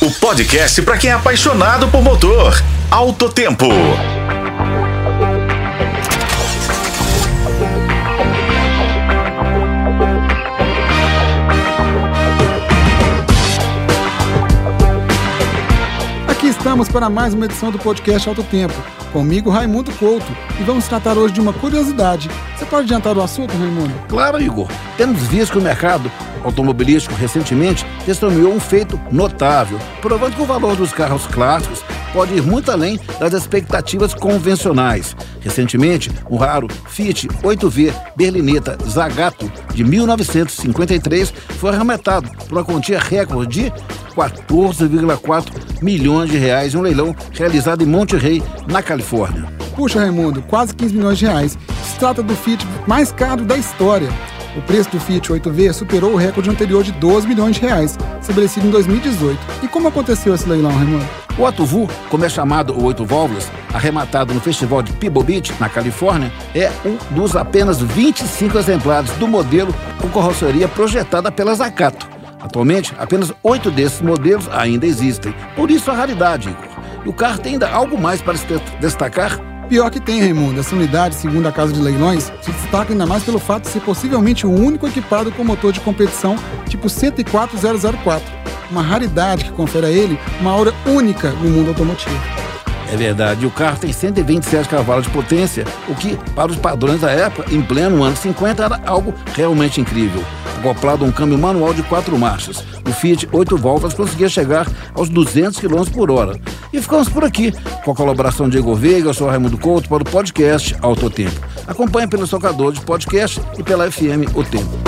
o podcast para quem é apaixonado por motor. Alto Tempo. Aqui estamos para mais uma edição do podcast Alto Tempo. Comigo, Raimundo Couto. E vamos tratar hoje de uma curiosidade. Você pode adiantar o assunto, Raimundo? Claro, Igor. Temos visto que o mercado automobilístico recentemente testemunhou um feito notável, provando que o valor dos carros clássicos pode ir muito além das expectativas convencionais. Recentemente, o raro Fiat 8V Berlinetta Zagato de 1953 foi arremetado por uma quantia recorde de 14,4 milhões de reais em um leilão realizado em Monterrey, na Califórnia. Puxa, Raimundo, quase 15 milhões de reais. Se trata do Fiat mais caro da história. O preço do Fiat 8V superou o recorde anterior de 12 milhões de reais, estabelecido em 2018. E como aconteceu esse leilão, Raimundo? O Atuvu, como é chamado o Oito Válvulas, arrematado no festival de Pebble Beach, na Califórnia, é um dos apenas 25 exemplares do modelo com carroceria projetada pela Zagato. Atualmente, apenas oito desses modelos ainda existem. Por isso a raridade, Igor. E o carro tem ainda algo mais para se destacar? Pior que tem, Raimundo. Essa unidade, segundo a Casa de Leilões, se destaca ainda mais pelo fato de ser possivelmente o único equipado com motor de competição tipo 104004. Uma raridade que confere a ele uma aura única no mundo automotivo. É verdade, o carro tem 127 cavalos de potência, o que, para os padrões da época, em pleno ano 50, era algo realmente incrível. Acoplado a um câmbio manual de quatro marchas, o Fiat 8 válvulas conseguia chegar aos 200 km por hora. E ficamos por aqui, com a colaboração de Igor Veiga, eu sou Raimundo Couto, para o podcast Autotempo. Acompanhe pelo tocador de podcast e pela FM O Tempo.